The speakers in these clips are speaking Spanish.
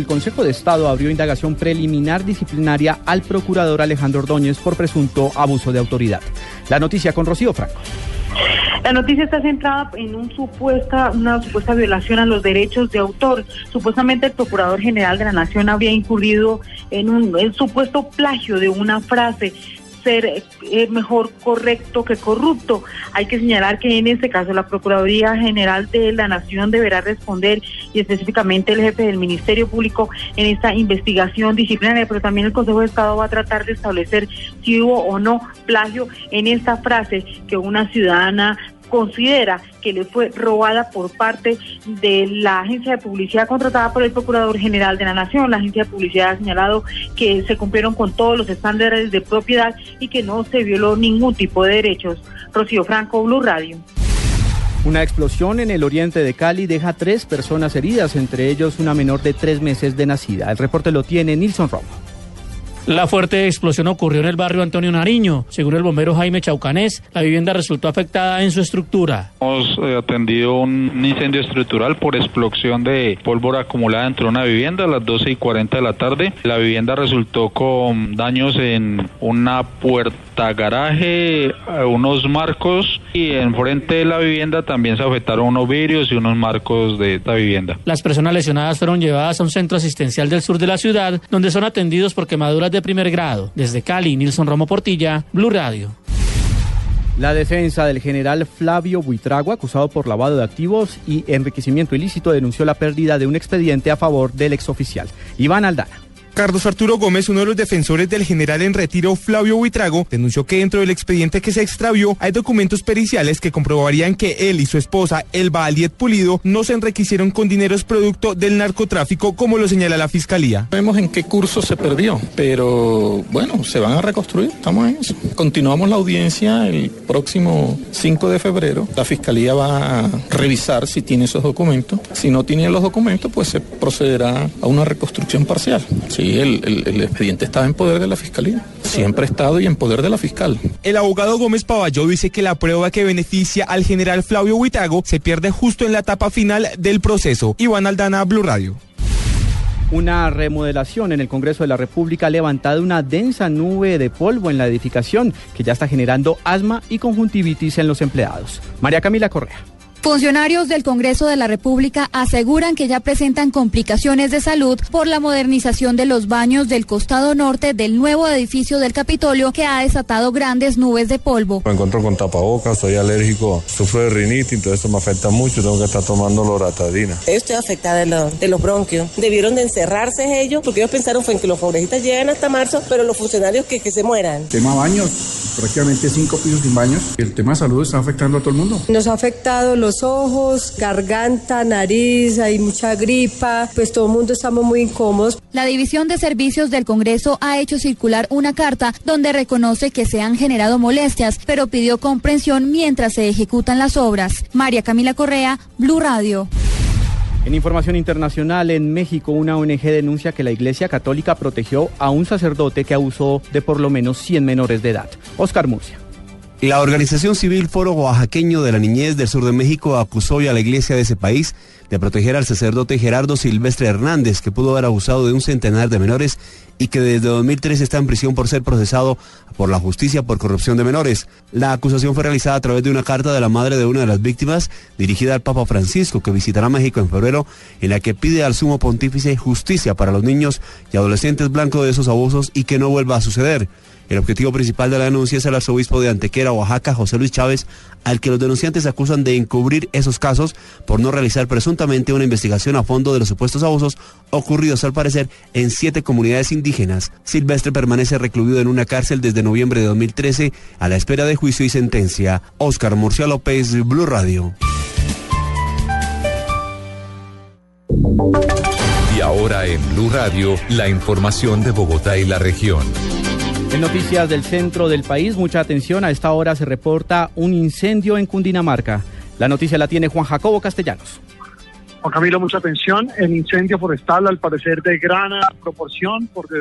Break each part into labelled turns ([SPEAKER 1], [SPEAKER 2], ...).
[SPEAKER 1] El Consejo de Estado abrió indagación preliminar disciplinaria al procurador Alejandro Ordóñez por presunto abuso de autoridad. La noticia con Rocío Franco.
[SPEAKER 2] La noticia está centrada en un supuesta, una supuesta violación a los derechos de autor. Supuestamente el Procurador General de la Nación habría incurrido en un supuesto plagio de una frase ser eh, mejor correcto que corrupto. Hay que señalar que en este caso la Procuraduría General de la Nación deberá responder y específicamente el jefe del Ministerio Público en esta investigación disciplinaria, pero también el Consejo de Estado va a tratar de establecer si hubo o no plagio en esta frase que una ciudadana considera que le fue robada por parte de la agencia de publicidad contratada por el Procurador General de la Nación. La agencia de publicidad ha señalado que se cumplieron con todos los estándares de propiedad y que no se violó ningún tipo de derechos. Rocío Franco, Blue Radio.
[SPEAKER 1] Una explosión en el oriente de Cali deja tres personas heridas, entre ellos una menor de tres meses de nacida. El reporte lo tiene Nilson Romo.
[SPEAKER 3] La fuerte explosión ocurrió en el barrio Antonio Nariño. Según el bombero Jaime Chaucanés, la vivienda resultó afectada en su estructura.
[SPEAKER 4] Hemos eh, atendido un incendio estructural por explosión de pólvora acumulada dentro de una vivienda a las 12 y 40 de la tarde. La vivienda resultó con daños en una puerta garaje, eh, unos marcos y en frente de la vivienda también se afectaron unos vidrios y unos marcos de esta vivienda.
[SPEAKER 3] Las personas lesionadas fueron llevadas a un centro asistencial del sur de la ciudad, donde son atendidos por quemaduras de primer grado. Desde Cali, Nilson Romo Portilla, Blue Radio.
[SPEAKER 1] La defensa del general Flavio Buitrago, acusado por lavado de activos y enriquecimiento ilícito, denunció la pérdida de un expediente a favor del exoficial. Iván Aldana.
[SPEAKER 5] Carlos Arturo Gómez, uno de los defensores del general en retiro Flavio Buitrago, denunció que dentro del expediente que se extravió hay documentos periciales que comprobarían que él y su esposa, Elba Aliet Pulido, no se enriquecieron con dineros producto del narcotráfico, como lo señala la fiscalía.
[SPEAKER 6] Vemos en qué curso se perdió, pero bueno, se van a reconstruir, estamos en eso. Continuamos la audiencia el próximo 5 de febrero. La fiscalía va a revisar si tiene esos documentos. Si no tiene los documentos, pues se procederá a una reconstrucción parcial. El, el, expediente estaba en poder de la fiscalía. Siempre ha estado y en poder de la fiscal.
[SPEAKER 5] El abogado Gómez Pavalló dice que la prueba que beneficia al general Flavio Huitago se pierde justo en la etapa final del proceso. Iván Aldana, Blue Radio.
[SPEAKER 1] Una remodelación en el Congreso de la República ha levantado una densa nube de polvo en la edificación que ya está generando asma y conjuntivitis en los empleados. María Camila Correa.
[SPEAKER 7] Funcionarios del Congreso de la República aseguran que ya presentan complicaciones de salud por la modernización de los baños del costado norte del nuevo edificio del Capitolio que ha desatado grandes nubes de polvo.
[SPEAKER 8] Me encuentro con tapabocas, soy alérgico, sufro de rinitis, entonces esto me afecta mucho, tengo que estar tomando loratadina.
[SPEAKER 9] Estoy afectada de, los, de los bronquios. Debieron de encerrarse ellos porque ellos pensaron fue en que los congresistas llegan hasta marzo, pero los funcionarios que, que se mueran.
[SPEAKER 10] Tema baños, prácticamente cinco pisos sin baños. El tema de salud está afectando a todo el mundo.
[SPEAKER 11] Nos ha afectado los ojos, garganta, nariz, hay mucha gripa, pues todo el mundo estamos muy incómodos.
[SPEAKER 7] La División de Servicios del Congreso ha hecho circular una carta donde reconoce que se han generado molestias, pero pidió comprensión mientras se ejecutan las obras. María Camila Correa, Blue Radio.
[SPEAKER 1] En información internacional, en México, una ONG denuncia que la Iglesia Católica protegió a un sacerdote que abusó de por lo menos 100 menores de edad. Oscar Murcia.
[SPEAKER 12] La organización civil Foro Oaxaqueño de la Niñez del Sur de México acusó a la iglesia de ese país de proteger al sacerdote Gerardo Silvestre Hernández, que pudo haber abusado de un centenar de menores y que desde 2003 está en prisión por ser procesado por la justicia por corrupción de menores. La acusación fue realizada a través de una carta de la madre de una de las víctimas dirigida al Papa Francisco, que visitará México en febrero, en la que pide al sumo pontífice justicia para los niños y adolescentes blancos de esos abusos y que no vuelva a suceder. El objetivo principal de la denuncia es el arzobispo de Antequera, Oaxaca, José Luis Chávez, al que los denunciantes acusan de encubrir esos casos por no realizar presuntamente una investigación a fondo de los supuestos abusos ocurridos al parecer en siete comunidades indígenas. Silvestre permanece recluido en una cárcel desde noviembre de 2013 a la espera de juicio y sentencia. Oscar Murcia López, Blue Radio.
[SPEAKER 13] Y ahora en Blue Radio, la información de Bogotá y la región.
[SPEAKER 1] En noticias del centro del país, mucha atención. A esta hora se reporta un incendio en Cundinamarca. La noticia la tiene Juan Jacobo Castellanos.
[SPEAKER 14] Juan Camilo, mucha atención. El incendio forestal, al parecer de gran proporción, porque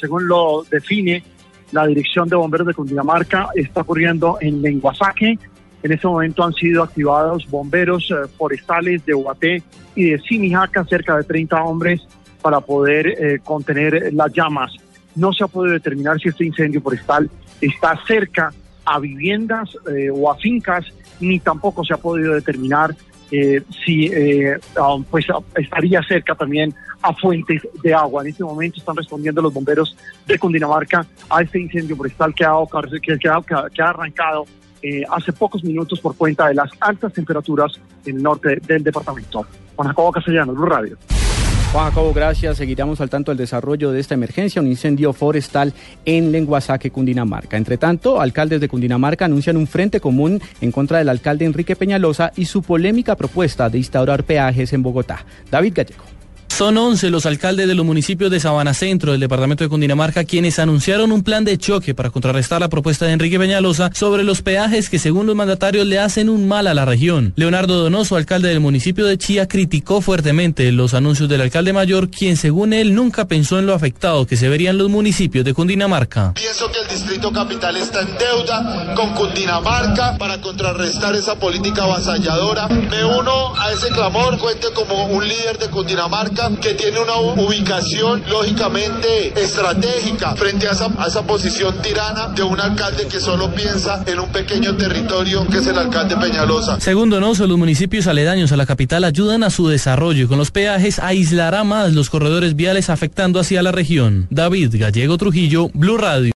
[SPEAKER 14] según lo define la Dirección de Bomberos de Cundinamarca, está ocurriendo en Lenguasaque. En este momento han sido activados bomberos eh, forestales de Ubaté y de Simijaca, cerca de 30 hombres, para poder eh, contener las llamas. No se ha podido determinar si este incendio forestal está cerca a viviendas eh, o a fincas, ni tampoco se ha podido determinar eh, si eh, um, pues estaría cerca también a fuentes de agua. En este momento están respondiendo los bomberos de Cundinamarca a este incendio forestal que ha, que, que ha arrancado eh, hace pocos minutos por cuenta de las altas temperaturas en el norte del departamento. Juan Jacobo Castellanos, Blue Radio.
[SPEAKER 1] Juan Jacobo, gracias. Seguiremos al tanto del desarrollo de esta emergencia, un incendio forestal en Lenguasaque, Cundinamarca. Entre tanto, alcaldes de Cundinamarca anuncian un frente común en contra del alcalde Enrique Peñalosa y su polémica propuesta de instaurar peajes en Bogotá. David Gallego.
[SPEAKER 15] Son 11 los alcaldes de los municipios de Sabana Centro del departamento de Cundinamarca quienes anunciaron un plan de choque para contrarrestar la propuesta de Enrique Peñalosa sobre los peajes que según los mandatarios le hacen un mal a la región. Leonardo Donoso, alcalde del municipio de Chía, criticó fuertemente los anuncios del alcalde mayor, quien según él nunca pensó en lo afectado que se verían los municipios de Cundinamarca.
[SPEAKER 16] Pienso que el distrito capital está en deuda con Cundinamarca para contrarrestar esa política avasalladora. Me uno a ese clamor, cuente como un líder de Cundinamarca que tiene una ubicación lógicamente estratégica frente a esa, posición tirana de un alcalde que solo piensa en un pequeño territorio que es el alcalde Peñalosa.
[SPEAKER 15] Según Donoso, los municipios aledaños a la capital ayudan a su desarrollo y con los peajes aislará más los corredores viales afectando hacia la región. David Gallego Trujillo, Blue Radio.